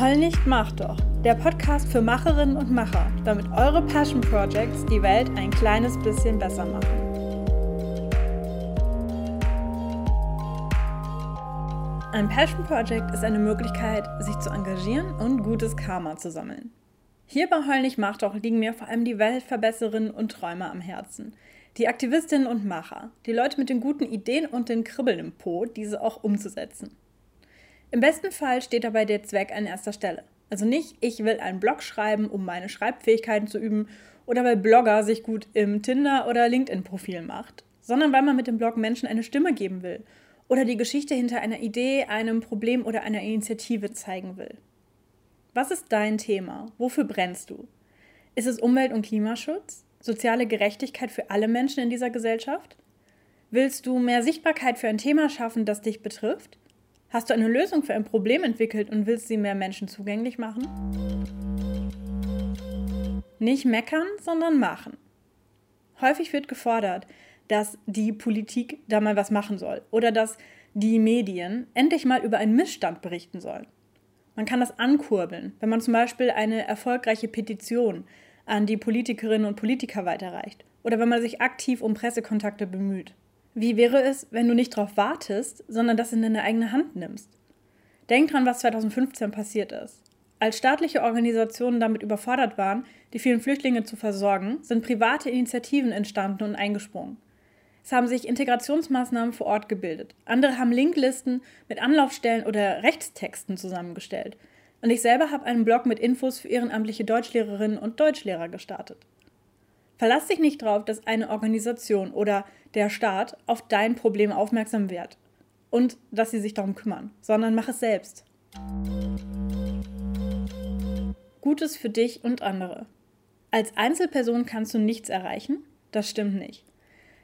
Heul nicht, mach doch. Der Podcast für Macherinnen und Macher, damit eure Passion Projects die Welt ein kleines bisschen besser machen. Ein Passion Project ist eine Möglichkeit, sich zu engagieren und gutes Karma zu sammeln. Hier bei Heul nicht, mach doch liegen mir vor allem die Weltverbesserinnen und Träumer am Herzen. Die Aktivistinnen und Macher, die Leute mit den guten Ideen und den Kribbeln im Po, diese auch umzusetzen. Im besten Fall steht dabei der Zweck an erster Stelle. Also nicht, ich will einen Blog schreiben, um meine Schreibfähigkeiten zu üben oder weil Blogger sich gut im Tinder- oder LinkedIn-Profil macht, sondern weil man mit dem Blog Menschen eine Stimme geben will oder die Geschichte hinter einer Idee, einem Problem oder einer Initiative zeigen will. Was ist dein Thema? Wofür brennst du? Ist es Umwelt- und Klimaschutz? Soziale Gerechtigkeit für alle Menschen in dieser Gesellschaft? Willst du mehr Sichtbarkeit für ein Thema schaffen, das dich betrifft? Hast du eine Lösung für ein Problem entwickelt und willst sie mehr Menschen zugänglich machen? Nicht meckern, sondern machen. Häufig wird gefordert, dass die Politik da mal was machen soll oder dass die Medien endlich mal über einen Missstand berichten sollen. Man kann das ankurbeln, wenn man zum Beispiel eine erfolgreiche Petition an die Politikerinnen und Politiker weiterreicht oder wenn man sich aktiv um Pressekontakte bemüht. Wie wäre es, wenn du nicht darauf wartest, sondern das in deine eigene Hand nimmst? Denk dran, was 2015 passiert ist. Als staatliche Organisationen damit überfordert waren, die vielen Flüchtlinge zu versorgen, sind private Initiativen entstanden und eingesprungen. Es haben sich Integrationsmaßnahmen vor Ort gebildet. Andere haben Linklisten mit Anlaufstellen oder Rechtstexten zusammengestellt. Und ich selber habe einen Blog mit Infos für ehrenamtliche Deutschlehrerinnen und Deutschlehrer gestartet. Verlass dich nicht darauf, dass eine Organisation oder der Staat auf dein Problem aufmerksam wird und dass sie sich darum kümmern, sondern mach es selbst. Gutes für dich und andere. Als Einzelperson kannst du nichts erreichen? Das stimmt nicht.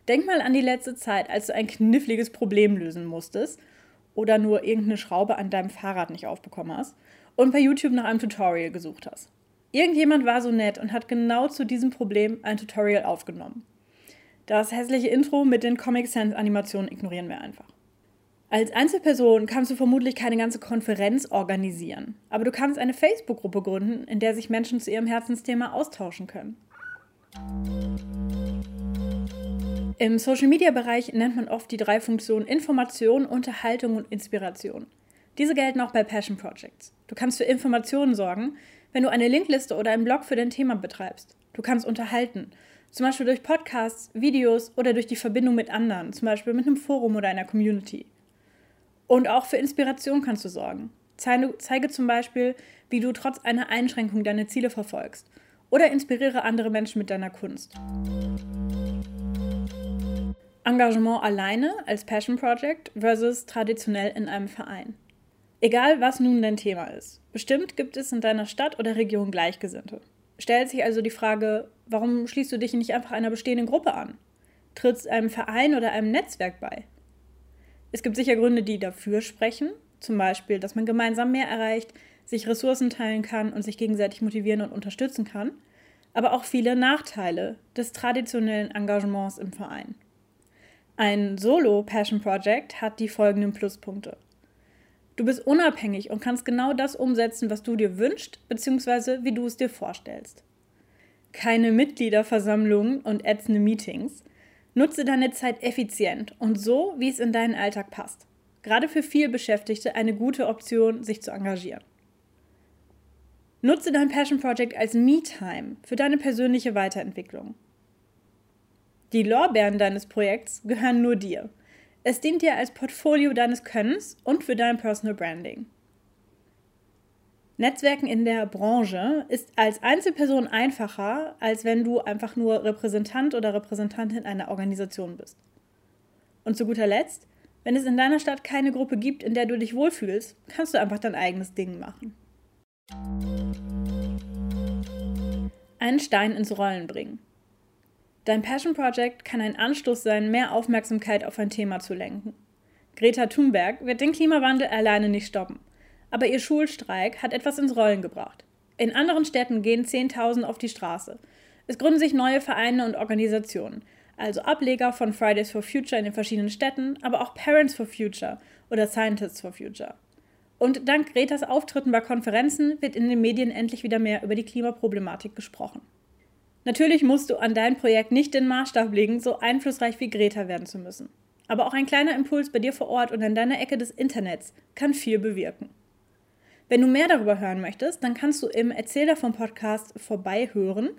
Denk mal an die letzte Zeit, als du ein kniffliges Problem lösen musstest oder nur irgendeine Schraube an deinem Fahrrad nicht aufbekommen hast und bei YouTube nach einem Tutorial gesucht hast. Irgendjemand war so nett und hat genau zu diesem Problem ein Tutorial aufgenommen. Das hässliche Intro mit den Comic Sans Animationen ignorieren wir einfach. Als Einzelperson kannst du vermutlich keine ganze Konferenz organisieren, aber du kannst eine Facebook-Gruppe gründen, in der sich Menschen zu ihrem Herzensthema austauschen können. Im Social-Media-Bereich nennt man oft die drei Funktionen Information, Unterhaltung und Inspiration. Diese gelten auch bei Passion Projects. Du kannst für Informationen sorgen, wenn du eine Linkliste oder einen Blog für dein Thema betreibst. Du kannst unterhalten, zum Beispiel durch Podcasts, Videos oder durch die Verbindung mit anderen, zum Beispiel mit einem Forum oder einer Community. Und auch für Inspiration kannst du sorgen. Zeige, zum Beispiel, wie du trotz einer Einschränkung deine Ziele verfolgst oder inspiriere andere Menschen mit deiner Kunst. Engagement alleine als Passion Project versus traditionell in einem Verein. Egal, was nun dein Thema ist. Bestimmt gibt es in deiner Stadt oder Region Gleichgesinnte. Stellt sich also die Frage, warum schließt du dich nicht einfach einer bestehenden Gruppe an? Trittst einem Verein oder einem Netzwerk bei? Es gibt sicher Gründe, die dafür sprechen, zum Beispiel, dass man gemeinsam mehr erreicht, sich Ressourcen teilen kann und sich gegenseitig motivieren und unterstützen kann, aber auch viele Nachteile des traditionellen Engagements im Verein. Ein Solo-Passion Project hat die folgenden Pluspunkte. Du bist unabhängig und kannst genau das umsetzen, was du dir wünschst, beziehungsweise wie du es dir vorstellst. Keine Mitgliederversammlungen und ätzende Meetings. Nutze deine Zeit effizient und so, wie es in deinen Alltag passt. Gerade für vielbeschäftigte eine gute Option, sich zu engagieren. Nutze dein Passion Project als Me-Time für deine persönliche Weiterentwicklung. Die Lorbeeren deines Projekts gehören nur dir. Es dient dir als Portfolio deines Könnens und für dein Personal Branding. Netzwerken in der Branche ist als Einzelperson einfacher, als wenn du einfach nur Repräsentant oder Repräsentantin einer Organisation bist. Und zu guter Letzt, wenn es in deiner Stadt keine Gruppe gibt, in der du dich wohlfühlst, kannst du einfach dein eigenes Ding machen. Einen Stein ins Rollen bringen. Dein Passion Project kann ein Anstoß sein, mehr Aufmerksamkeit auf ein Thema zu lenken. Greta Thunberg wird den Klimawandel alleine nicht stoppen, aber ihr Schulstreik hat etwas ins Rollen gebracht. In anderen Städten gehen 10.000 auf die Straße. Es gründen sich neue Vereine und Organisationen, also Ableger von Fridays for Future in den verschiedenen Städten, aber auch Parents for Future oder Scientists for Future. Und dank Gretas Auftritten bei Konferenzen wird in den Medien endlich wieder mehr über die Klimaproblematik gesprochen. Natürlich musst du an dein Projekt nicht den Maßstab legen, so einflussreich wie Greta werden zu müssen. Aber auch ein kleiner Impuls bei dir vor Ort und an deiner Ecke des Internets kann viel bewirken. Wenn du mehr darüber hören möchtest, dann kannst du im Erzähler vom Podcast vorbeihören.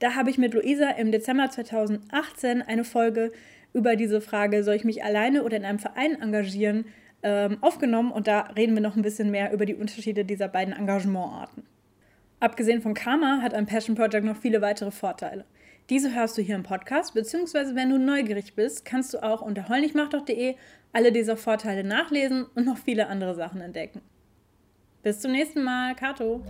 Da habe ich mit Luisa im Dezember 2018 eine Folge über diese Frage, soll ich mich alleine oder in einem Verein engagieren, ähm, aufgenommen und da reden wir noch ein bisschen mehr über die Unterschiede dieser beiden Engagementarten. Abgesehen von Karma hat ein Passion Project noch viele weitere Vorteile. Diese hörst du hier im Podcast, beziehungsweise wenn du neugierig bist, kannst du auch unter heulnichmachdoch.de alle dieser Vorteile nachlesen und noch viele andere Sachen entdecken. Bis zum nächsten Mal, Kato!